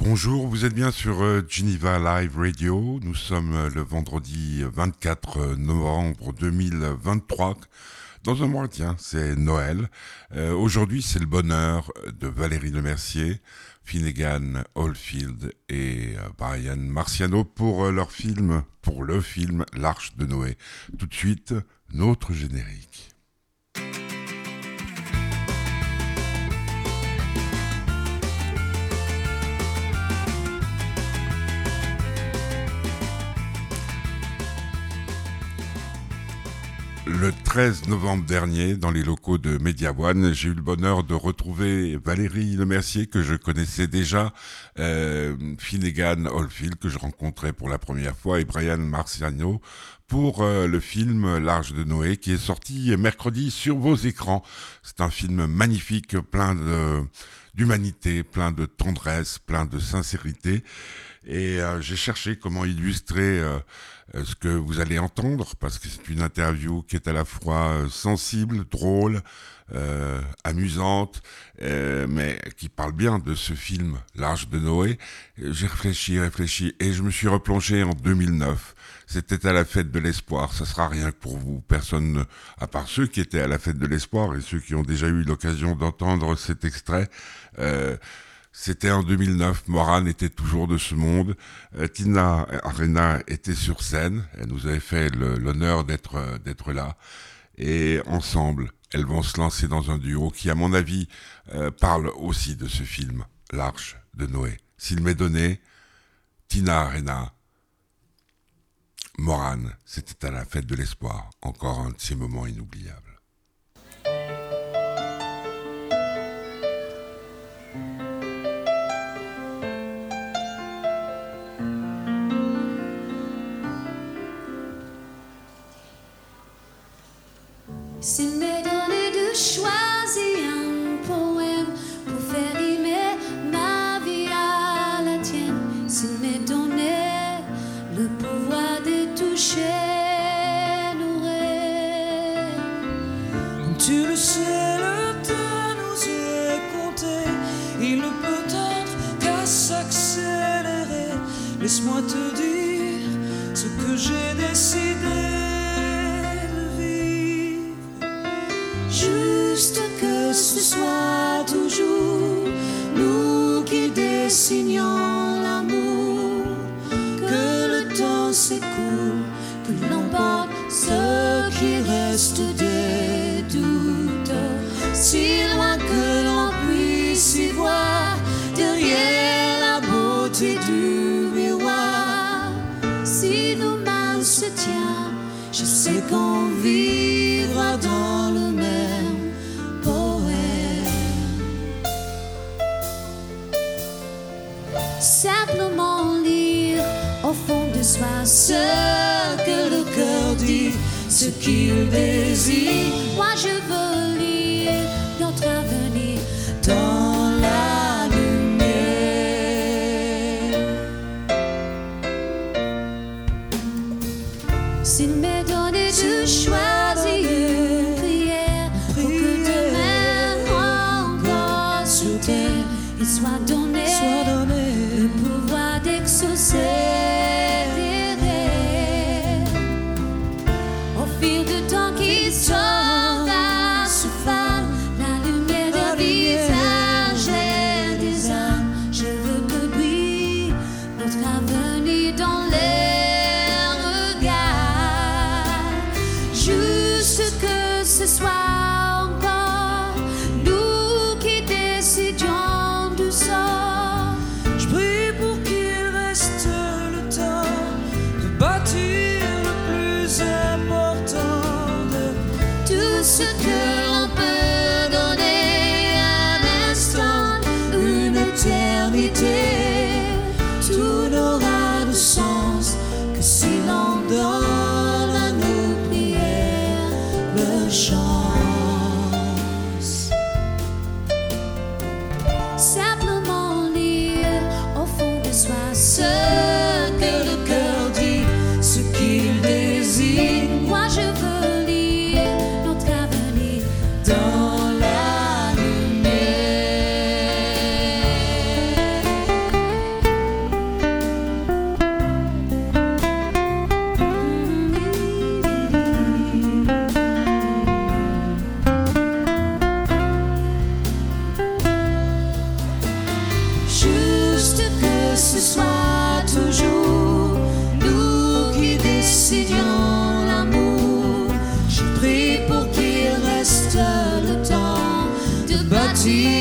Bonjour, vous êtes bien sur euh, Geneva Live Radio. Nous sommes euh, le vendredi 24 euh, novembre 2023. Dans un mois, tiens, c'est Noël. Aujourd'hui, c'est le bonheur de Valérie Lemercier, Finnegan Oldfield et Brian Marciano pour leur film, pour le film L'Arche de Noé. Tout de suite, notre générique. Le 13 novembre dernier, dans les locaux de Media One, j'ai eu le bonheur de retrouver Valérie Lemercier, que je connaissais déjà, euh, Finnegan Oldfield, que je rencontrais pour la première fois, et Brian Marciano, pour euh, le film L'Arche de Noé, qui est sorti mercredi sur vos écrans. C'est un film magnifique, plein d'humanité, plein de tendresse, plein de sincérité. Et euh, j'ai cherché comment illustrer euh, euh, ce que vous allez entendre, parce que c'est une interview qui est à la fois sensible, drôle, amusante, mais qui parle bien de ce film, L'Arche de Noé. J'ai réfléchi, réfléchi, et je me suis replongé en 2009. C'était à la fête de l'espoir. Ça sera rien que pour vous. Personne, à part ceux qui étaient à la fête de l'espoir et ceux qui ont déjà eu l'occasion d'entendre cet extrait. C'était en 2009, Moran était toujours de ce monde. Euh, Tina Arena était sur scène, elle nous avait fait l'honneur d'être euh, d'être là. Et ensemble, elles vont se lancer dans un duo qui, à mon avis, euh, parle aussi de ce film, L'Arche de Noé. S'il m'est donné, Tina Arena, Moran, c'était à la fête de l'espoir, encore un de ces moments inoubliables. S'il m'est donné de choisir simplement lire au fond de soi ce que le cœur dit, ce qu'il désire. Moi je veux de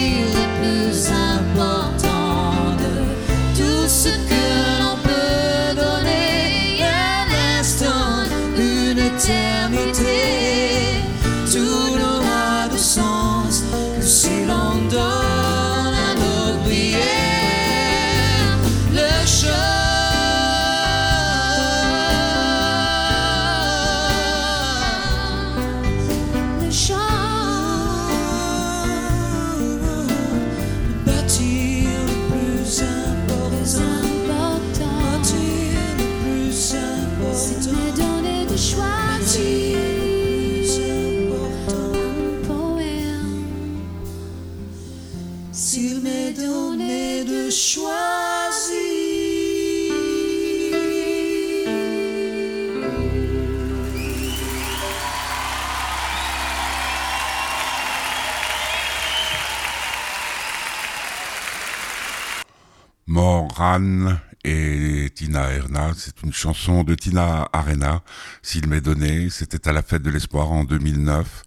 Moran et Tina Erna, c'est une chanson de Tina Arena, s'il m'est donné, c'était à la fête de l'espoir en 2009.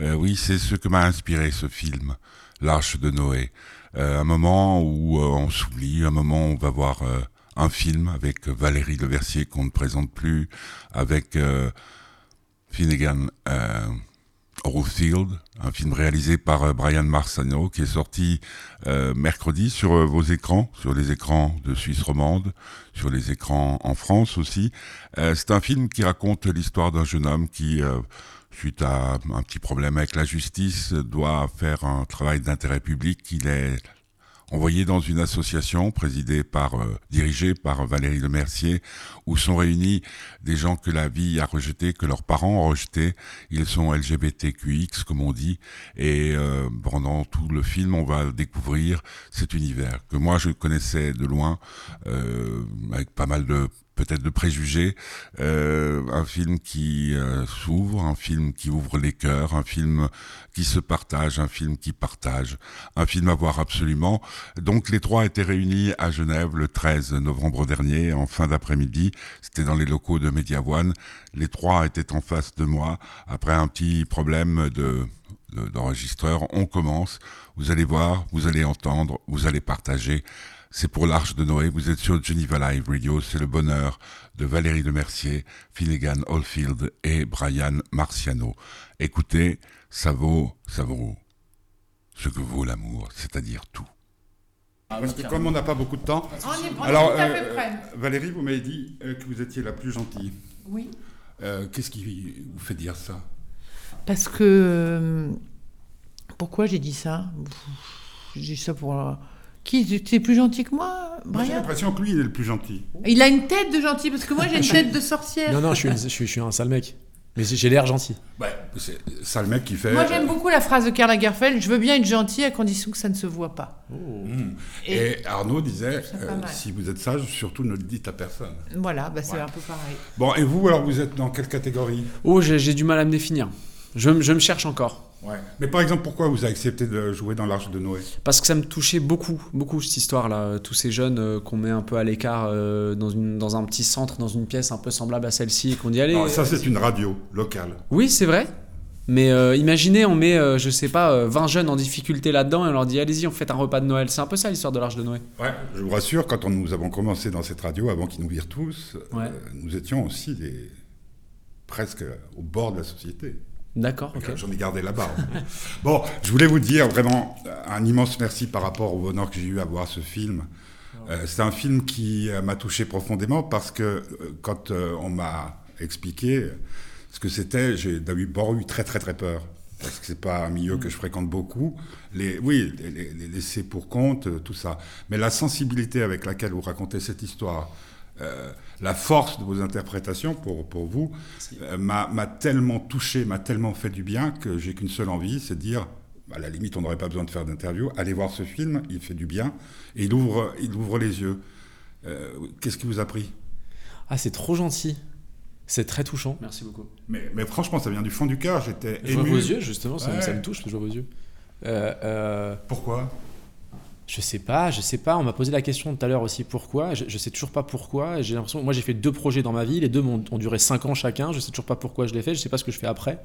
Euh, oui, c'est ce que m'a inspiré ce film, L'Arche de Noé. Euh, un moment où euh, on s'oublie, un moment où on va voir euh, un film avec Valérie Leversier qu'on ne présente plus, avec euh, Finnegan Oldfield, un film réalisé par euh, Brian Marsano qui est sorti euh, mercredi sur euh, vos écrans, sur les écrans de Suisse romande, sur les écrans en France aussi. Euh, c'est un film qui raconte l'histoire d'un jeune homme qui, euh, suite à un petit problème avec la justice, doit faire un travail d'intérêt public. Il est envoyé dans une association présidée par, euh, dirigée par Valérie Lemercier, où sont réunis des gens que la vie a rejetés, que leurs parents ont rejetés. Ils sont LGBTQX, comme on dit, et euh, pendant tout le film, on va découvrir cet univers que moi je connaissais de loin, euh, avec pas mal de peut-être de préjugés, euh, un film qui euh, s'ouvre, un film qui ouvre les cœurs, un film qui se partage, un film qui partage, un film à voir absolument. Donc les trois étaient réunis à Genève le 13 novembre dernier, en fin d'après-midi. C'était dans les locaux de Media One. Les trois étaient en face de moi après un petit problème de- d'enregistreur. On commence. Vous allez voir, vous allez entendre, vous allez partager. C'est pour l'Arche de Noé. Vous êtes sur Geneva Live Radio. C'est le bonheur de Valérie Lemercier, Finnegan Oldfield et Brian Marciano. Écoutez, ça vaut, ça vaut ce que vaut l'amour, c'est-à-dire tout. Parce que comme on n'a pas beaucoup de temps, On est, alors tout à fait euh, prêt. Valérie, vous m'avez dit euh, que vous étiez la plus gentille. Oui. Euh, Qu'est-ce qui vous fait dire ça? Parce que. Pourquoi j'ai dit ça? J'ai dit ça pour. Qui Tu es plus gentil que moi, Moi, J'ai Brian l'impression que lui, il est le plus gentil. Il a une tête de gentil, parce que moi j'ai une tête de sorcière. Non, non, je suis, une- je suis, je suis un sale mec. Mais j'ai l'air gentil. Ouais, c'est ça le mec qui fait. Moi j'aime beaucoup la phrase de Karl Lagerfeld je veux bien être gentil à condition que ça ne se voit pas. Mmh. Et, Et Arnaud disait pas euh, mal. si vous êtes sage, surtout ne le dites à personne. voilà, bah, c'est Ouais. un peu pareil. Bon, et vous, alors, vous êtes dans quelle catégorie? Oh, j'ai j'ai du mal à me définir. Je, me- je me cherche encore. Ouais. Mais par exemple, pourquoi vous avez accepté de jouer dans l'Arche de Noé? Parce que ça me touchait beaucoup, beaucoup cette histoire-là. Tous ces jeunes euh, qu'on met un peu à l'écart euh, dans, une- dans un petit centre, dans une pièce un peu semblable à celle-ci, et qu'on dit allez. Non, Ça, euh, c'est une radio locale. Oui, c'est vrai. Mais euh, imaginez, on met, euh, je sais pas, euh, 20 jeunes en difficulté là-dedans et on leur dit allez-y, on fait un repas de Noël. C'est un peu ça l'histoire de l'Arche de Noé. Ouais. Je vous rassure, quand on- nous avons commencé dans cette radio, avant qu'ils nous virent tous, Ouais. euh, nous étions aussi des... presque au bord de la société. D'accord. J'en ai gardé la barbe. bon, je voulais vous dire vraiment euh, un immense merci par rapport au bonheur que j'ai eu à voir ce film. Euh, c'est un film qui euh, m'a touché profondément parce que quand euh, on m'a expliqué ce que c'était, j'ai d'abord eu très très très peur. Parce que c'est pas un milieu que je fréquente beaucoup. Les, oui, les, les, les laissés pour compte, tout ça. Mais la sensibilité avec laquelle vous racontez cette histoire, euh, la force de vos interprétations pour, pour vous, euh, m'a tellement touché, m'a tellement fait du bien que j'ai qu'une seule envie, c'est de dire, à la limite, on n'aurait pas besoin de faire d'interview, allez voir ce film, il fait du bien, et il ouvre, il ouvre les yeux. Euh, Qu'est-ce qui vous a pris? Ah, c'est trop gentil. C'est très touchant. Merci beaucoup. mais, mais franchement, ça vient du fond du cœur, j'étais Je vois ému. vos yeux, justement, ça, Ouais. ça me touche, je vois vos yeux. Euh, euh, Pourquoi? Je sais pas, je sais pas. On m'a posé la question tout à l'heure aussi pourquoi? Je, je sais toujours pas pourquoi. J'ai l'impression, moi j'ai fait deux projets dans ma vie, les deux ont duré cinq ans chacun. Je sais toujours pas pourquoi je l'ai fait. Je sais pas ce que je fais après.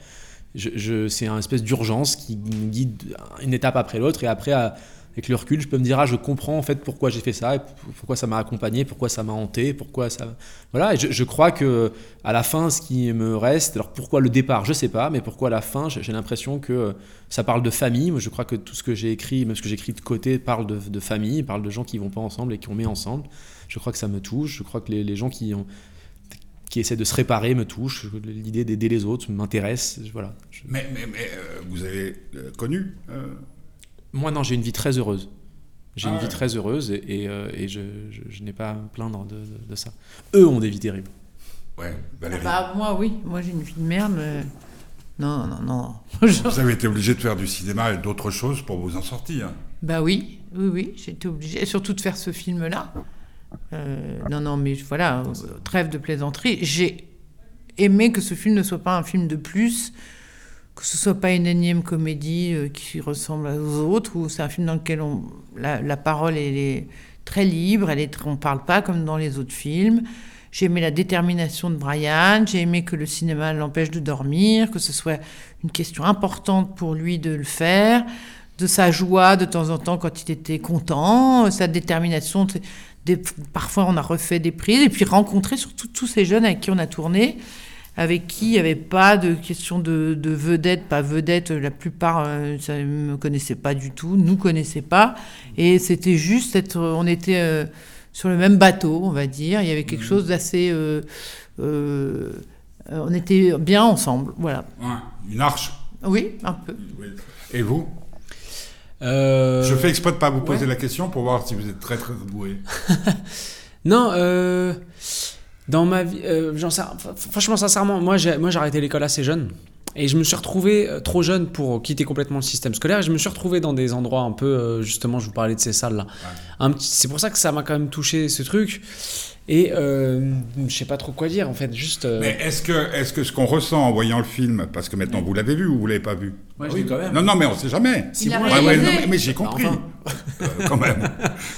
Je- c'est un espèce d'urgence qui me guide une étape après l'autre et après, à- avec le recul, je peux me dire ah je comprends en fait pourquoi j'ai fait ça, pourquoi ça m'a accompagné, pourquoi ça m'a hanté, pourquoi ça. Voilà. Je, crois que à la fin, ce qui me reste, alors pourquoi le départ, je sais pas, mais pourquoi à la fin, j'ai l'impression que ça parle de famille. Moi, je crois que tout ce que j'ai écrit, même ce que j'ai écrit de côté, parle de, famille, parle de gens qui vont pas ensemble et qui ont mis ensemble. Je crois que ça me touche. Je crois que les, gens qui, ont, qui essaient de se réparer me touchent. L'idée d'aider les autres m'intéresse. Voilà. Mais, mais, euh, vous avez euh, connu euh, Moi, non, j'ai une vie très heureuse. J'ai Ah une ouais. vie très heureuse et, et, euh, et je, je- je n'ai pas à me plaindre de, de- de ça. Eux ont des vies terribles. Ouais, Ah Valérie. bah, moi, oui. Moi, j'ai une vie de merde. mais- Non, non, non. Vous avez été obligé de faire du cinéma et d'autres choses pour vous en sortir. Bah oui, oui, oui, j'étais obligée, et surtout de faire ce film-là. Euh, non, non, mais voilà, euh, trêve de plaisanterie. J'ai aimé que ce film ne soit pas un film de plus, que ce soit pas une énième comédie euh, qui ressemble aux autres, ou c'est un film dans lequel on, la, parole est très libre, elle est, on parle pas comme dans les autres films. J'ai aimé la détermination de Brian, j'ai aimé que le cinéma l'empêche de dormir, que ce soit une question importante pour lui de le faire, de sa joie de temps en temps quand il était content, sa détermination. des- parfois, on a refait des prises et puis rencontrer surtout tous ces jeunes avec qui on a tourné, avec qui il n'y avait pas de question de, de vedette, pas vedette. La plupart, euh, ça ne me connaissait pas du tout, nous connaissaient pas, et c'était juste être, on était euh, sur le même bateau, on va dire. Il y avait quelque chose d'assez, euh, euh, euh, on était bien ensemble, voilà. Ouais, une arche. Oui, un peu. Et vous? Euh, Je fais exprès de pas vous poser ouais. la question pour voir si vous êtes très très doué. Non, euh, dans ma vie, euh, franchement, sincèrement, moi j'ai moi, j'ai arrêté l'école assez jeune. Et je me suis retrouvé euh, trop jeune pour quitter complètement le système scolaire. Et je me suis retrouvé dans des endroits un peu, euh, justement, je vous parlais de ces salles-là. Un petit- C'est pour ça que ça m'a quand même touché ce truc. Et euh, je sais pas trop quoi dire en fait. Juste. euh, Mais est-ce que, est-ce que ce qu'on ressent en voyant le film, parce que maintenant vous l'avez vu ou vous l'avez pas vu? Moi, je l'ai quand même. Non, non, mais on sait jamais. Il a Ouais, ouais, non, mais, mais j'ai compris. Enfin. Euh, quand même.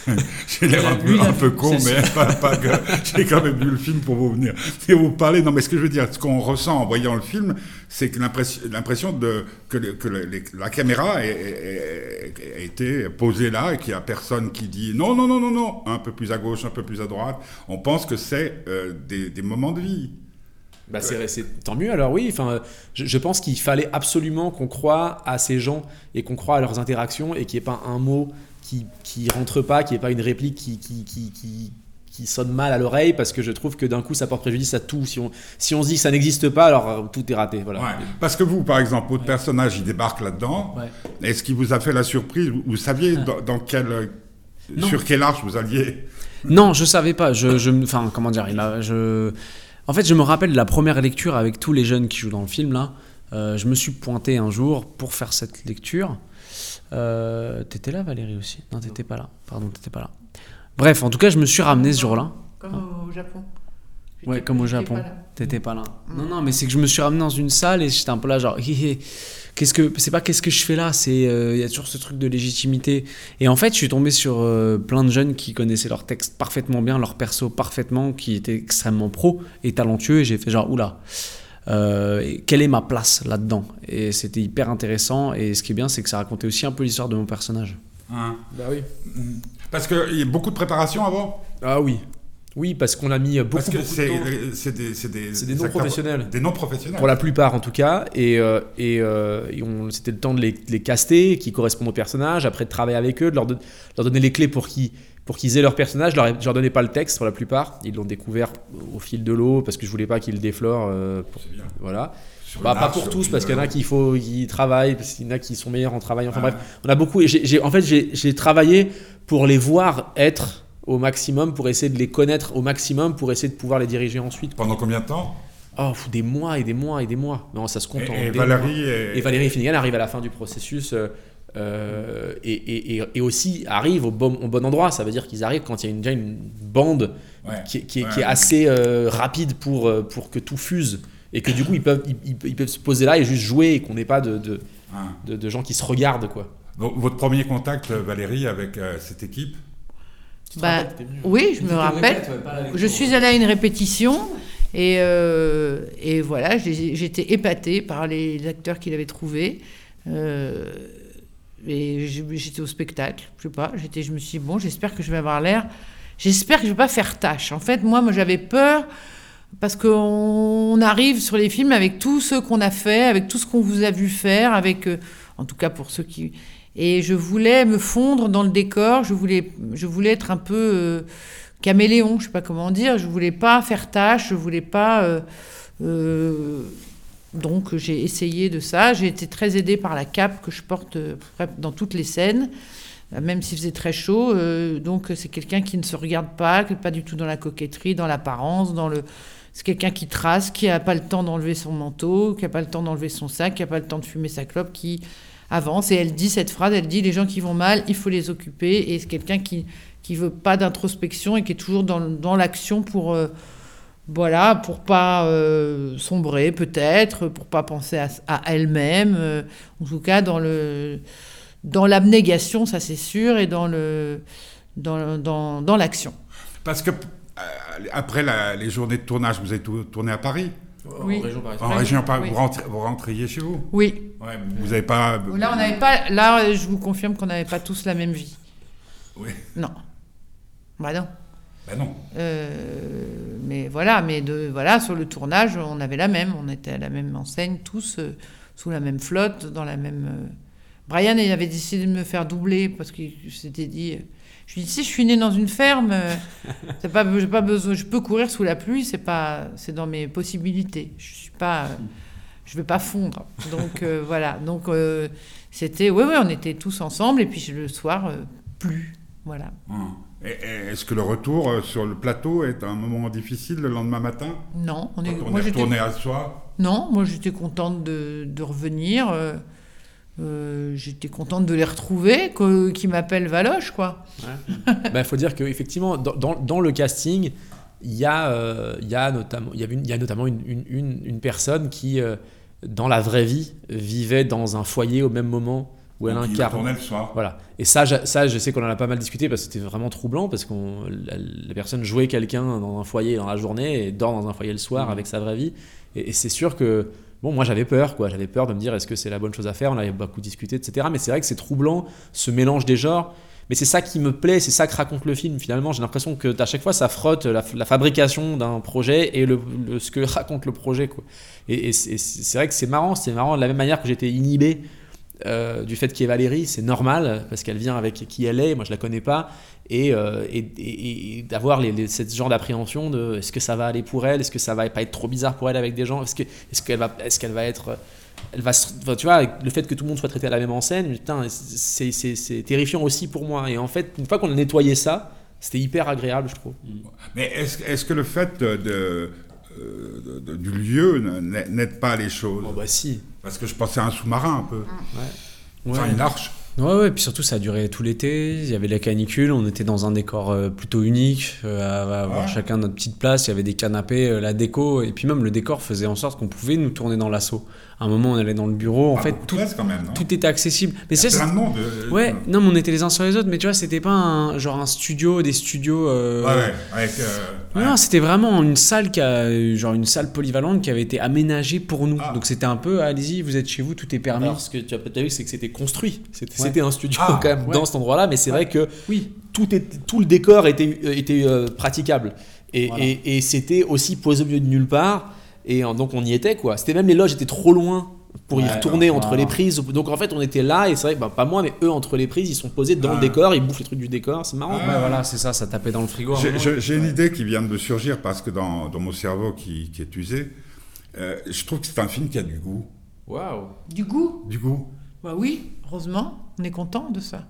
j'ai l'air un peu, un con, mais pas, pas que j'ai quand même vu le film pour vous venir et vous parler. Non, mais ce que je veux dire, ce qu'on ressent en voyant le film, c'est que l'impression, l'impression de que, le- que le- les- la caméra est- est- est- a été posée là et qu'il y a personne qui dit non, non, non, non, non, un peu plus à gauche, un peu plus à droite. On pense que c'est euh, des, des moments de vie. Bah c'est, c'est- tant mieux alors oui. Enfin, je, je pense qu'il fallait absolument qu'on croie à ces gens et qu'on croie à leurs interactions et qu'il n'y ait pas un mot qui qui rentre pas, qu'il n'y ait pas une réplique qui qui, qui, qui qui sonne mal à l'oreille parce que je trouve que d'un coup ça porte préjudice à tout. Si on, si on se dit que ça n'existe pas, alors euh, tout est raté. Voilà. Ouais. Parce que vous, par exemple, votre personnage, il débarque là-dedans. Ouais. Est-ce qu'il vous a fait la surprise? Vous, saviez dans, dans quel, euh, sur quelle arche vous alliez? Non, je savais pas. Je, je, enfin, comment dire, il a- je, en fait, je me rappelle de la première lecture avec tous les jeunes qui jouent dans le film là. Euh, je me suis pointé un jour pour faire cette lecture. Euh, t'étais là, Valérie aussi? Non, t'étais pas là. Pardon, t'étais pas là. Bref, en tout cas, je me suis ramené ce jour-là. Comme au Japon. Ouais, comme au Japon. pas là. T'étais pas là. Non, non, mais c'est que je me suis ramené dans une salle et j'étais un peu là, genre, hé, hé, qu'est-ce que, c'est pas qu'est-ce que je fais là, c'est, euh, il y a toujours ce truc de légitimité. Et en fait, je suis tombé sur euh, plein de jeunes qui connaissaient leur texte parfaitement bien, leur perso parfaitement, qui étaient extrêmement pro et talentueux. Et j'ai fait genre, oula, euh, quelle est ma place là-dedans? Et c'était hyper intéressant. Et ce qui est bien, c'est que ça racontait aussi un peu l'histoire de mon personnage. Hein? Bah oui. Parce qu'il y a beaucoup de préparation avant? Ah oui. Oui, parce qu'on a mis beaucoup, Parce que c'est temps. c'est des, des, non-professionnels. Des non-professionnels. Pour la plupart, en tout cas. Et, euh, et, euh, et c'était le temps de les, de les caster, qui correspondent au personnage, après de travailler avec eux, de leur, don- de leur donner les clés pour qu'ils pour qu'ils aient leur personnage. Je leur, je leur donnais pas le texte pour la plupart. Ils l'ont découvert au fil de l'eau parce que je voulais pas qu'ils le déflorent. euh, pour- C'est bien. voilà. Bah, pas pour tous, parce qu'il y en a qui, faut, qui travaillent, parce qu'il y en a qui sont meilleurs en travail. Enfin Ah. bref, on a beaucoup. et en fait, j'ai travaillé pour les voir être au maximum, pour essayer de les connaître au maximum, pour essayer de pouvoir les diriger ensuite. Pendant combien de temps? Oh, des mois et des mois et des mois. Non, ça se compte en Et, et des mois. Valérie et, Et Valérie Finnegan arrive à la fin du processus euh, euh, et, et- et- et aussi arrive au bon, au bon endroit. Ça veut dire qu'ils arrivent quand il y a une, déjà une bande Ouais. qui, est- qui est, Ouais. qui est assez euh, rapide pour, euh, pour que tout fuse. Et que du coup, ils peuvent, ils, peuvent se poser là et juste jouer et qu'on n'ait pas de, de, Hein. de- de gens qui se regardent. quoi. V- Votre premier contact, Valérie, avec euh, cette équipe? Tu te Bah, rappelles, oui, je me rappelle. répète, Je suis allée à une répétition et, euh, et voilà, j'étais épatée par les acteurs qu'il avait trouvés. Euh, et j'étais au spectacle, je sais pas, j'étais, je me suis dit, bon, j'espère que je vais avoir l'air, j'espère que je vais pas faire tâche. En fait, moi, moi j'avais peur parce qu'on arrive sur les films avec tout ce qu'on a fait, avec tout ce qu'on vous a vu faire, avec, euh, en tout cas pour ceux qui... Et je voulais me fondre dans le décor, je voulais, je voulais être un peu euh, caméléon, je sais pas comment dire, je voulais pas faire tâche, je voulais pas... euh, euh, donc j'ai essayé de ça, j'ai été très aidée par la cape que je porte dans toutes les scènes, même s'il faisait très chaud. donc c'est quelqu'un qui ne se regarde pas, qui n'est pas du tout dans la coquetterie, dans l'apparence, dans le... C'est quelqu'un qui trace, qui n'a pas le temps d'enlever son manteau, qui n'a pas le temps d'enlever son sac, qui n'a pas le temps de fumer sa clope, qui avance. Et elle dit cette phrase, elle dit, les gens qui vont mal, il faut les occuper. Et c'est quelqu'un qui qui veut pas d'introspection et qui est toujours dans, dans l'action pour... euh, voilà, pour pas euh, sombrer peut-être, pour pas penser à, à elle-même, euh, en tout cas dans le dans l'abnégation, ça c'est sûr, et dans le dans, dans, dans l'action. Parce que euh, après les journées de tournage, vous avez tourné à Paris? En Oui. région parisienne. En région, Paris, Oui. vous, rentriez chez vous? Oui. Ouais, Vous n'avez pas... Là, on n'avait pas. Là, je vous confirme qu'on n'avait pas tous la même vie. Oui. Non. Bah non. Ben non. Euh, mais voilà, mais de voilà, sur le tournage, on avait la même. On était à la même enseigne, tous euh, sous la même flotte, dans la même. euh. Brian, il avait décidé de me faire doubler parce qu'il s'était dit. Je lui dis, si je suis né dans une ferme, euh, c'est pas, j'ai pas besoin, je peux courir sous la pluie, c'est pas, c'est dans mes possibilités. Je suis pas, euh, je vais pas fondre. Donc euh, voilà, donc euh, c'était, oui, oui, on était tous ensemble et puis le soir, euh, plus, voilà. Hum. Est-ce que le retour sur le plateau est un moment difficile le lendemain matin? Non, on est, Quand on moi est retourné à soi? Non, moi j'étais contente de, de revenir. Euh, j'étais contente de les retrouver, qu'ils m'appellent Valoche, quoi. Il Bah, faut dire qu'effectivement, dans, dans, dans le casting, il y, a, euh, il y, a notamment, il y, une- y a notamment une, une, une, une personne qui, euh, dans la vraie vie, vivait dans un foyer au même moment où elle incarne. le soir. Voilà. Et ça, je, ça, je sais qu'on en a pas mal discuté parce que c'était vraiment troublant parce que la, la personne jouait quelqu'un dans un foyer dans la journée et dort dans un foyer le soir Mhm. avec sa vraie vie. Et, et c'est sûr que, bon, moi j'avais peur, quoi. J'avais peur de me dire est-ce que c'est la bonne chose à faire? On avait beaucoup discuté, etc. Mais c'est vrai que c'est troublant, ce mélange des genres. Mais c'est ça qui me plaît, c'est ça que raconte le film finalement. J'ai l'impression que à chaque fois ça frotte la, fabrication d'un projet et le, ce que raconte le projet. Quoi. Et, et c'est vrai que c'est marrant, c'est marrant de la même manière que j'étais inhibé euh, du fait qu'il y ait Valérie, c'est normal parce qu'elle vient avec qui elle est, moi je la connais pas, et, euh, et, et- et d'avoir les, les- ce genre d'appréhension de est-ce que ça va aller pour elle, est-ce que ça va pas être trop bizarre pour elle avec des gens, est-ce que est-ce qu'elle va être elle va tu vois le fait que tout le monde soit traité à la même enseigne, putain, c'est, terrifiant aussi pour moi. Et en fait une fois qu'on a nettoyé ça, c'était hyper agréable je trouve. Mais est-ce que le fait de, de, euh, de- du lieu n'aide pas les choses? Bon bah si. Parce que je pensais à un sous-marin un peu. Enfin, Ouais. une arche. Ouais, ouais, puis surtout ça a duré tout l'été, il y avait la canicule, on était dans un décor euh, plutôt unique, euh, à, avoir Ouais. chacun notre petite place, il y avait des canapés, euh, la déco, et puis même le décor faisait en sorte qu'on pouvait nous tourner dans l'assaut. À un moment on allait dans le bureau, en Ah, fait tout, place quand même, non tout était accessible. Mais c'est plein de monde. euh, Ouais, euh, non, mais on était les uns sur les autres, mais tu vois, c'était pas un, genre un studio, des studios. euh, Ouais, ouais, avec, euh, non, ouais. non, c'était vraiment une salle qui a, genre une salle polyvalente qui avait été aménagée pour nous. Ah. Donc c'était un peu, allez-y, vous êtes chez vous, tout est permis. Alors ce que tu as peut-être vu c'est que c'était construit, c'était, Ouais. un studio Ah, quand même ouais. dans cet endroit-là, mais c'est vrai que Oui. tout, est, tout le décor était, était euh, praticable. Et, Voilà. et, et c'était aussi posé au milieu de nulle part. Et donc on y était quoi. C'était même les loges étaient trop loin pour y retourner entre les prises. Donc en fait on était là et c'est vrai, que, bah, pas moi mais eux entre les prises ils sont posés dans le décor, ils bouffent les trucs du décor, c'est marrant. Ouais, voilà, c'est ça, ça tapait dans le frigo. J'ai- une idée qui vient de me surgir parce que dans, dans mon cerveau qui, qui est usé, euh, je trouve que c'est un film qui a du goût. Waouh. Du goût? Du goût. Bah oui, heureusement, on est content de ça.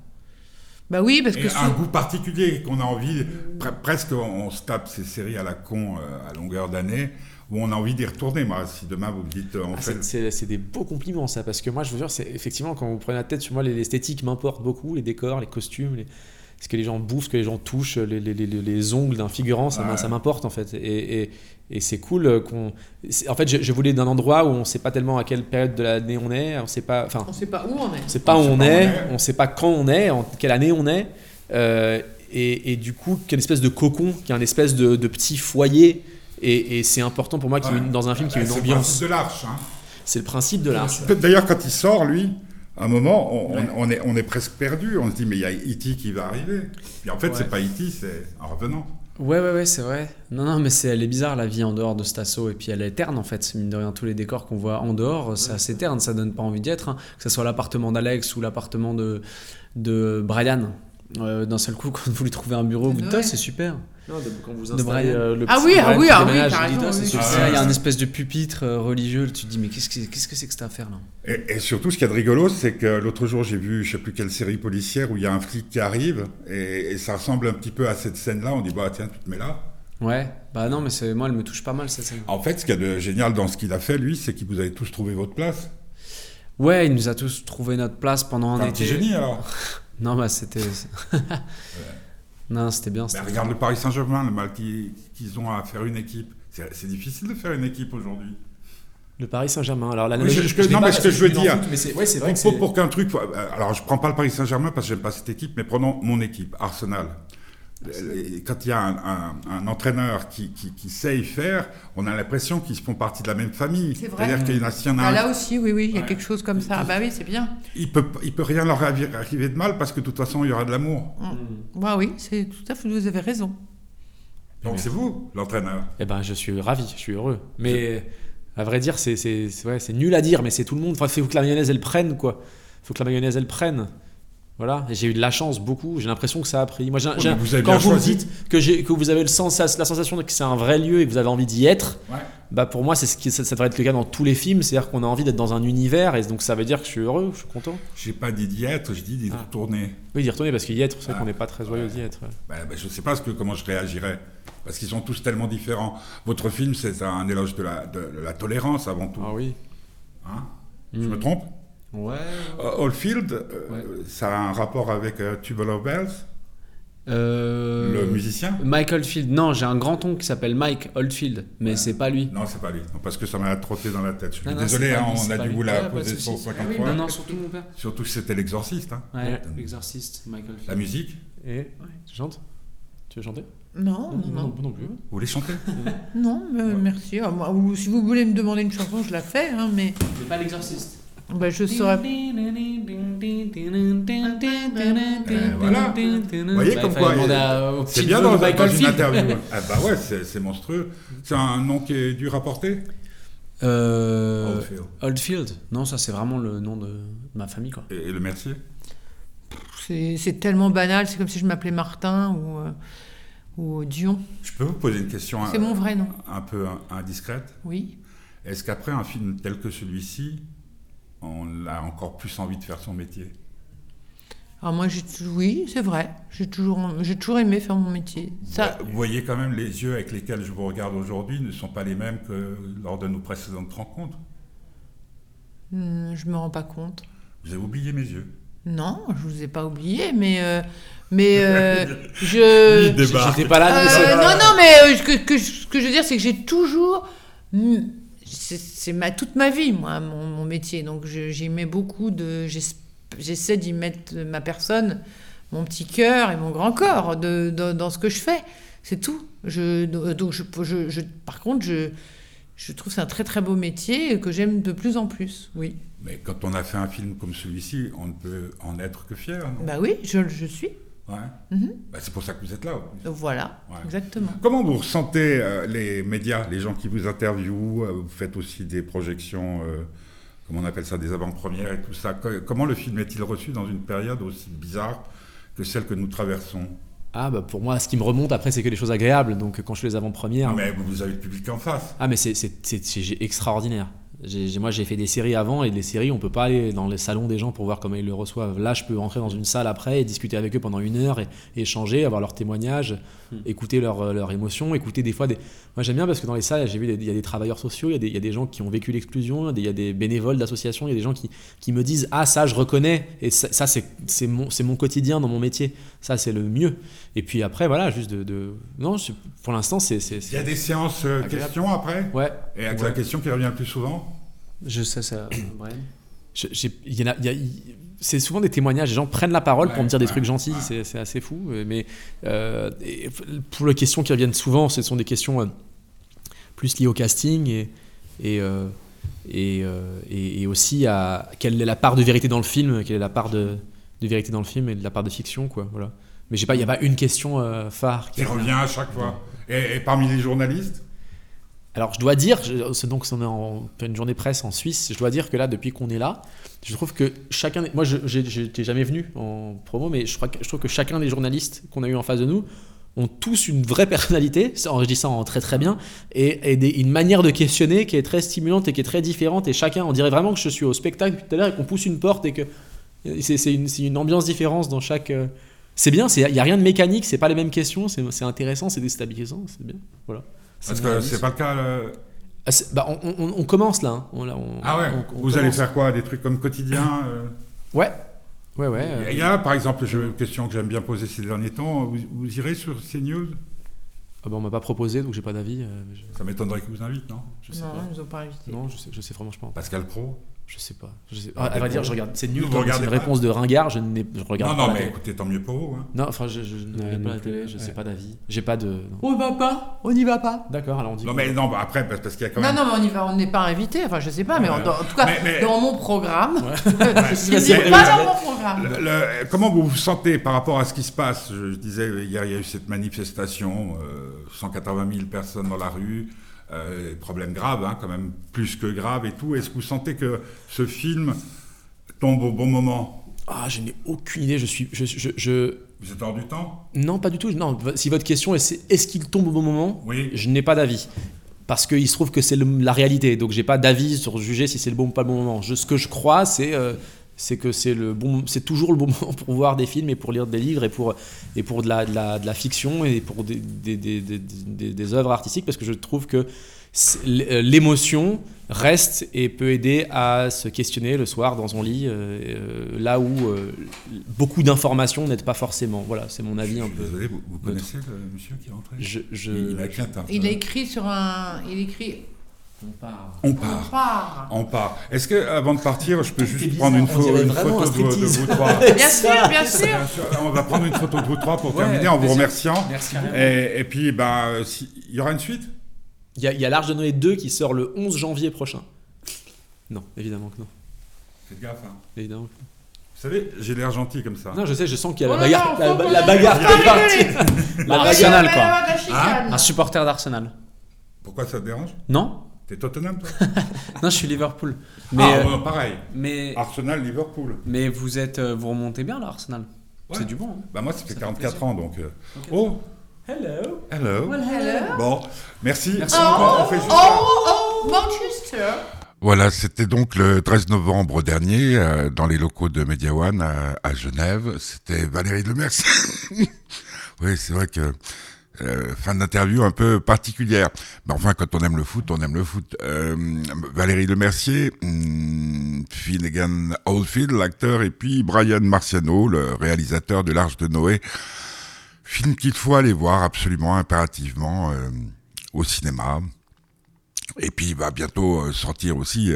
Bah oui, parce Et que un goût particulier qu'on a envie, pre- presque on, on se tape ces séries à la con euh, à longueur d'année, où on a envie d'y retourner. Moi, si demain vous me dites, euh, on Ah, fait... c'est, c'est- c'est des beaux compliments ça parce que moi je vous jure c'est effectivement quand vous prenez la tête sur moi l'esthétique m'importe beaucoup les décors les costumes les- ce que les gens bouffent, ce que les gens touchent, les, les- les- les ongles d'un figurant, ça, m'im- Ouais. ça m'importe en fait. Et, et- et c'est cool qu'on. c'est- En fait, je, je voulais d'un endroit où on sait pas tellement à quelle période de l'année on est, on sait pas. Enfin, On sait pas où on est. on sait pas où sait on où est, on est. on sait pas quand on est, en quelle année on est. euh, et, et du coup, qu'il y a une espèce de cocon, qu'il y a une espèce de, de petit foyer. Et, et c'est important pour moi qu'il y ait une- dans un film qu'il y ait une C'est le ambiance. principe de l'arche. hein. C'est le principe de l'art. D'ailleurs, quand il sort, lui, à un moment, on, on- on est, on est presque perdu. On se dit, mais il y a E.T. qui va arriver. Puis en fait, Ouais. c'est pas E.T., c'est un revenant. Ouais, ouais, ouais, c'est vrai. Non, non, mais c'est, elle est bizarre la vie en dehors de cet assaut. Et puis elle est terne en fait. Mine de rien, tous les décors qu'on voit en dehors, c'est assez terne. Ça donne pas envie d'y être. hein. Que ce soit l'appartement d'Alex ou l'appartement de, de Brian. Euh, d'un seul coup, quand vous lui trouvez un bureau, vous dites, Ouais. Ah, c'est super. Quand vous De installez, Brian. euh, le Ah oui, ah oui, ah oui, ah, c'est. Ah, il y a un espèce de pupitre euh, religieux. Tu te dis, mais qu'est-ce que, qu'est-ce que c'est que cette affaire là Et, et surtout, ce qu'il y a de rigolo, c'est que l'autre jour, j'ai vu, je sais plus quelle série policière, où il y a un flic qui arrive, et, et ça ressemble un petit peu à cette scène-là. On dit, bah tiens, tu te mets là. Ouais, bah non, mais c'est, moi, elle me touche pas mal cette scène. En fait, ce qu'il y a de génial dans ce qu'il a fait, lui, c'est qu'il vous avez tous trouvé votre place. Ouais, il nous a tous trouvé notre place pendant un C'est un été. petit génie, alors. Non, bah c'était. non, c'était bien. Regarde le Paris Saint-Germain, le mal qu'ils ont à faire une équipe. C'est difficile de faire une équipe aujourd'hui. Le Paris Saint-Germain. Alors, la Oui, je- je- l'ai non, mais ce que je veux dire, foot, ouais, vrai que pour qu'un truc. euh, Alors, je prends pas le Paris Saint-Germain parce que j'aime pas cette équipe, mais prenons mon équipe, Arsenal. Et Quand il y a un, un- un entraîneur qui, qui, qui sait y faire, on a l'impression qu'ils font partie de la même famille. C'est vrai. C'est-à-dire qu'il y en a, y en a Ah, un- là aussi, oui, oui, il y a Ouais. quelque chose comme ça. Ah, bah oui, c'est bien. il peut, il peut rien leur arri- arriver de mal parce que de toute façon, il y aura de l'amour. Bah oui, c'est tout à fait, vous avez raison. Donc c'est vous, l'entraîneur. Eh ben, je suis ravi, je suis heureux. Mais à vrai dire, c'est ouais, c'est nul à dire, mais c'est tout le monde. Enfin, il faut que la mayonnaise elle prenne quoi. Il faut que la mayonnaise elle prenne. Voilà. J'ai eu de la chance beaucoup. J'ai l'impression que ça a pris. Moi, j'ai- Ouais, j'ai- mais vous quand vous me dites que j'ai que vous avez le sens, la sensation de que c'est un vrai lieu et que vous avez envie d'y être, Ouais. bah pour moi, c'est ce qui ça, ça devrait être le cas dans tous les films. C'est-à-dire qu'on a envie d'être dans un univers et donc ça veut dire que je suis heureux, je suis content. J'ai pas dit d'y être, j'ai dit d'y Ah. retourner. Oui, d'y retourner parce qu'y être, c'est vrai Ah. qu'on n'est pas très joyeux d'y être. ouais. Ben, ben, je ne sais pas ce que, comment je réagirais. Parce qu'ils sont tous tellement différents. Votre film, c'est un éloge de la, de la tolérance avant tout. Ah oui. Hein? Je Mm. me trompe? Ouais. Euh, Oldfield, euh, Ouais. ça a un rapport avec euh, Tubular Bells, Euh, le musicien Mike Oldfield. Non, j'ai un grand-oncle qui s'appelle Mike Oldfield, mais c'est pas lui. Non, c'est pas lui. Non, parce que ça m'a trotté dans la tête. Je suis Non, désolé, hein, lui, on a dû lui. vous la poser. 150 Ah oui. Non, non, surtout mon père. Surtout que c'était l'exorciste. hein. Ouais, l'exorciste, Mike Oldfield. La musique Et tu chantes? Tu veux chanter? Non, non, non. non plus. Vous voulez chanter? Non, mais merci. Ah, moi, ou si vous voulez me demander une chanson, je la fais, hein, mais Mais pas l'exorciste. Bah, je saurais. Euh, voilà. Vous voyez Bah, comme quoi euh, C'est bien dans, dans une Oldfield. interview. ah bah ouais, c'est monstrueux. C'est un nom qui est dur à porter Euh, Oldfield. Oldfield. Non, ça c'est vraiment le nom de ma famille quoi. Et, et le Mercier C'est tellement banal, c'est comme si je m'appelais Martin ou, euh, ou Dion. Je peux vous poser une question C'est un, mon vrai nom. un peu in- indiscrète Oui. Est-ce qu'après un film tel que celui-ci, on a encore plus envie de faire son métier Alors moi, j'ai oui, c'est vrai. J'ai toujours, j'ai toujours aimé faire mon métier. Ça, Vous voyez quand même les yeux avec lesquels je vous regarde aujourd'hui ne sont pas les mêmes que lors de nos précédentes rencontres. hmm, je me rends pas compte. Vous avez oublié mes yeux. Non, je vous ai pas oublié, mais euh, mais euh, je. J'étais pas là. Euh, non, non, mais ce que, que je- ce que je veux dire, c'est que j'ai toujours. C'est ma, toute ma vie, moi, mon, mon métier. Donc j'y mets beaucoup de. j'es- J'essaie d'y mettre ma personne, mon petit cœur et mon grand corps de, de- dans ce que je fais. C'est tout. Je, donc je, je- je- par contre, je, je trouve que c'est un très très beau métier que j'aime de plus en plus. Oui. Mais quand on a fait un film comme celui-ci, on ne peut en être que fier. non? Bah oui, je, je suis. Ouais. Mhm. Bah, c'est pour ça que vous êtes là. voilà, Ouais. exactement. Comment vous ressentez euh, les médias, les gens qui vous interviewent euh, Vous faites aussi des projections, euh, comment on appelle ça, des avant-premières et tout ça. Co- Comment le film est-il reçu dans une période aussi bizarre que celle que nous traversons? Ah bah pour moi, ce qui me remonte après, c'est que des choses agréables. Donc quand je fais les avant-premières. Mais vous, vous avez le public en face. Ah mais c'est c'est- c'est- c'est extraordinaire. Moi, j'ai fait des séries avant et les séries, on peut pas aller dans les salons des gens pour voir comment ils le reçoivent. Là, je peux rentrer dans une salle après et discuter avec eux pendant une heure et, et échanger, avoir leurs témoignages, écouter leurs leurs émotions, écouter des fois des. Moi, j'aime bien parce que dans les salles, j'ai vu des- il y a des travailleurs sociaux, il y a des, il y a des gens qui ont vécu l'exclusion, il y a des- il y a des bénévoles d'associations, il y a des gens qui, qui me disent ah ça je reconnais et ça, ça, c'est c'est mon c'est mon quotidien dans mon métier. Ça c'est le mieux. Et puis après voilà juste de, de... non pour l'instant c'est Il y a des séances euh, Agréable. questions après? Ouais Et avec Ouais. la question qui revient le plus souvent? Je sais ça, Brian. Il y a- y a- c'est souvent des témoignages, les gens prennent la parole pour me dire des ouais, trucs gentils, c'est, c'est assez fou. euh, Mais euh, pour les questions qui reviennent souvent, ce sont des questions euh, plus liées au casting et, et, euh, et, euh, et- et aussi à quelle est la part de vérité dans le film, quelle est la part de, de vérité dans le film et de la part de fiction. Quoi, voilà. Mais j'ai pas, il n'y a pas une question euh, phare qui revient à chaque fois. Et, et parmi les journalistes Alors, je dois dire, c'est donc on est en pleine journée presse en Suisse, je dois dire que là, depuis qu'on est là, je trouve que chacun, moi, j'étais jamais venu en promo, mais je, trouve que chacun des journalistes qu'on a eu en face de nous ont tous une vraie personnalité, ça, je dis ça en très très bien, et, une manière de questionner qui est très stimulante et qui est très différente, et chacun, on dirait vraiment que je suis au spectacle tout à l'heure et qu'on pousse une porte et que c'est c'est une, une ambiance différente dans chaque... euh, C'est bien, il n'y a rien de mécanique, c'est pas les mêmes questions, c'est intéressant, c'est déstabilisant, c'est bien. Voilà. Parce que c'est pas le cas. euh, Ah, bah, on, on- on commence là. hein. On, là, on- Ah ouais on- on Vous allez faire quoi Des trucs comme quotidien euh Ouais. Ouais, ouais. euh, Il y a, par exemple, je- une question que j'aime bien poser ces derniers temps. Vous, vous irez sur CNews? Ah bah, on m'a pas proposé, donc j'ai pas d'avis. euh, je, Ça m'étonnerait qu'ils vous invitent, non? Je sais Non, pas. ils nous ont pas invités. Non, je sais, je sais franchement pas. Pascal Pro? Je sais pas. Je sais... Ah, à vrai d'accord. dire, je regarde. C'est nul. Comme c'est une réponse de ringard. Je, je regarde Non, pas non, la mais écoutez, tant mieux pour vous. hein. Non, enfin, je, je ne Ouais, regarde pas non la télé. plus, Je ouais. sais pas d'avis. J'ai pas de. non. On va pas On n'y va pas D'accord. Alors on dit. Non, mais non, bah, après, parce parce qu'il y a quand Non, même. non, mais on y va, on n'est pas invité. Enfin, je sais pas, mais en, Ouais. dans- en tout cas, Mais- mais- dans mon programme, Ouais. ce Mais- n'est pas dans mon programme. Le- le- comment vous vous sentez par rapport à ce qui se passe? Je, je disais, hier, il y a eu cette manifestation, euh, 180 000 personnes dans la rue, euh, problème grave, hein, quand même plus que grave et tout. Est-ce que vous sentez que ce film tombe au bon moment? Ah, je n'ai aucune idée. Je suis. Je, je, je- Vous êtes hors du temps? Non, pas du tout. Non. Si votre question est est-ce qu'il tombe au bon moment? Oui. Je n'ai pas d'avis. Parce qu'il se trouve que c'est la réalité. Donc j'ai pas d'avis sur juger si c'est le bon ou pas le bon moment. Je- ce que je crois, c'est euh, c'est que c'est le bon, c'est toujours le bon moment pour voir des films et pour lire des livres et pour et pour de la, de la, de la fiction et pour des, des, des, des, des- des œuvres artistiques parce que je trouve que c'est- l'émotion reste et peut aider à se questionner le soir dans son lit euh, euh, là où euh, beaucoup d'informations n'aident pas forcément. Voilà, c'est mon avis un peu. Désolé, vous, vous connaissez le monsieur qui est rentré? Je, je... Il a écrit un peu. Il a écrit sur un. Il écrit. On part. On On part. part. On part. Est-ce que avant de partir, je peux juste bizarre, prendre une, photo un de, vous trois? Bien sûr, bien sûr. Bien sûr, On va prendre une photo de vous trois pour Ouais, terminer en vous remerciant. Merci. Et, et puis, si- il y aura une suite? Il y a, y a L'Arche de Noé 2 qui sort le 11 janvier prochain. Non, évidemment que non. Faites gaffe. hein. Évidemment que Vous savez, j'ai l'air gentil comme ça. non. Non, je sais, je sens qu'il y a Oh la bagarre. la, la bagarre qui est partie. La quoi. Un supporter d'Arsenal. Pourquoi ça te dérange? Non T'es Tottenham, toi Non, je suis Liverpool. Mais, Ah, euh, bon, pareil. mais, Arsenal, Liverpool. mais vous êtes, euh, vous remontez bien là, Arsenal. Ouais. C'est du bon. hein. Bah, moi, ça fait Ça fait 44 plaisir. ans, donc. euh, Oh Hello. Hello Hello. Bon, merci. Merci Oh, on fait juste- oh, oh, Manchester. Voilà, c'était donc le 13 novembre dernier euh, dans les locaux de Media One à, à Genève. C'était Valérie Lemercier. oui, c'est vrai que euh, fin d'interview un peu particulière. Enfin, quand on aime le foot, on aime le foot. Euh, Valérie Lemercier, hum, Finnegan Oldfield, l'acteur, et puis Brian Marciano, le réalisateur de l'Arche de Noé. Film qu'il faut aller voir absolument, impérativement, euh, au cinéma. Et puis il va bientôt sortir aussi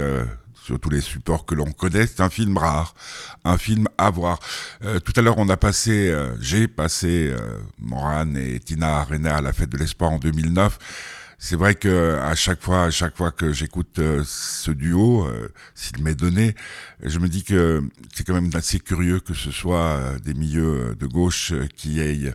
sur tous les supports que l'on connaît. C'est un film rare, un film à voir. Euh, tout à l'heure, on a passé, euh, j'ai passé euh, Moran et Tina Arena à la fête de l'espoir en 2009. C'est vrai que à chaque fois, à chaque fois que j'écoute euh, ce duo, euh, s'il m'est donné, je me dis que c'est quand même assez curieux que ce soit euh, des milieux de gauche euh, qui aient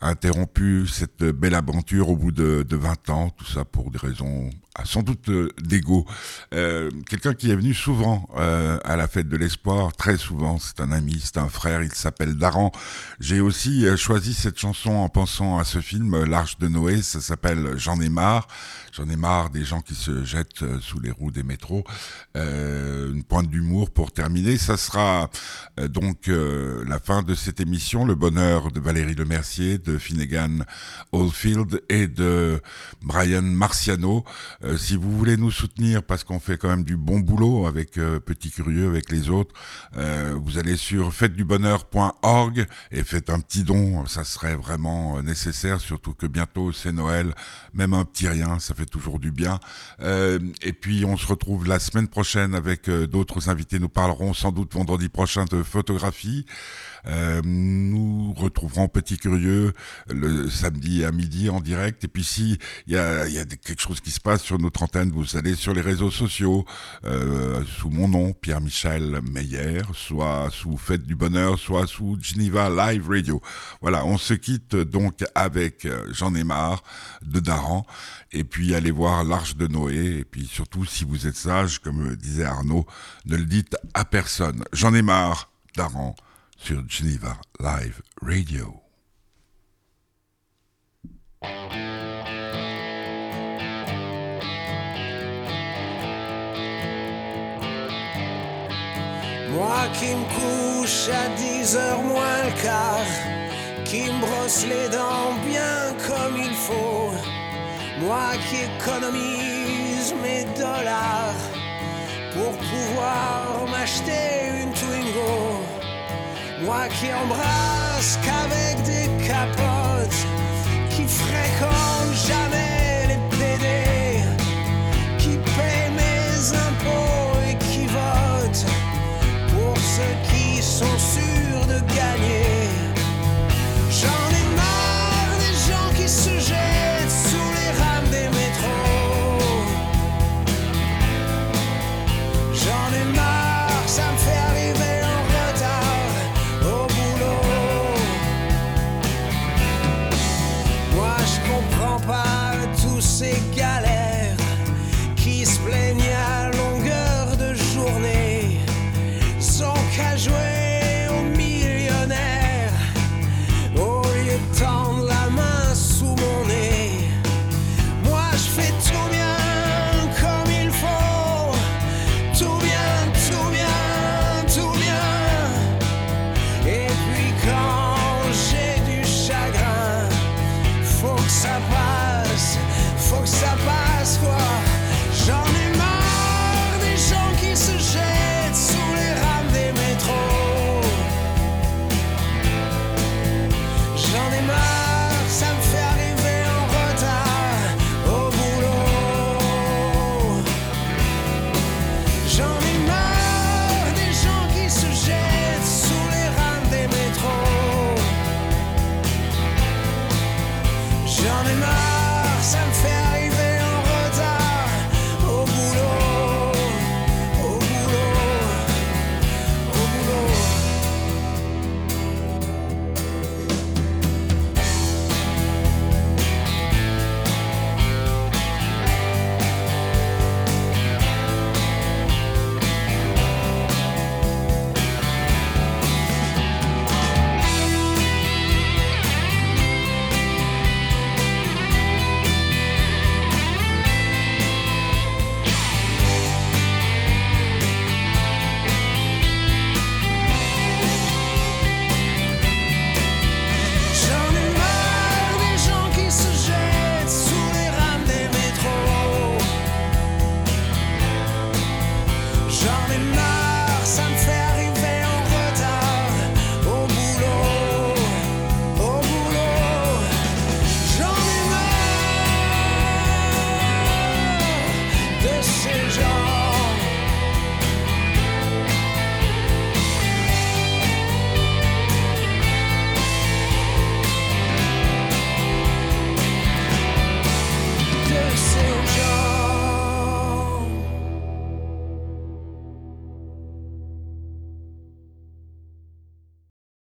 interrompu cette belle aventure au bout de, de 20 ans, tout ça pour des raisons sans doute euh, d'ego. Euh, Quelqu'un qui est venu souvent euh, à la fête de l'espoir, très souvent, c'est un ami, c'est un frère, il s'appelle Daran. J'ai aussi euh, choisi cette chanson en pensant à ce film, euh, L'Arche de Noé, ça s'appelle J'en ai marre. J'en ai marre des gens qui se jettent sous les roues des métros. Une pointe d'humour pour terminer. Ça sera donc la fin de cette émission. Le bonheur de Valérie Lemercier, de Finnegan Oldfield et de Brian Marciano. Euh, si vous voulez nous soutenir parce qu'on fait quand même du bon boulot avec euh, Petit Curieux, avec les autres, euh, vous allez sur fêtedubonheur.org et faites un petit don. Ça serait vraiment euh, nécessaire, surtout que bientôt c'est Noël. Même un petit rien, ça fait toujours du bien. Euh, et puis on se retrouve la semaine prochaine avec d'autres invités. Nous parlerons sans doute vendredi prochain de photographie. Euh, nous retrouverons Petit Curieux le samedi à midi en direct. Et puis si y a, y a quelque chose qui se passe sur notre antenne, vous allez sur les réseaux sociaux euh, sous mon nom, Pierre-Michel Meyer, soit sous Fête du Bonheur, soit sous Geneva Live Radio. Voilà, on se quitte donc avec euh, J'en ai marre de Daran. Et puis allez voir l'Arche de Noé. Et puis surtout, si vous êtes sage, comme disait Arnaud, ne le dites à personne. J'en ai marre, Daran sur Geneva Live Radio. Moi qui me couche à 10 heures moins le quart, qui me brosse les dents bien comme il faut. Moi qui économise mes dollars pour pouvoir m'acheter une Twingo. Moi qui embrasse qu'avec des capotes, qui fréquente jamais ceux qui sont sûrs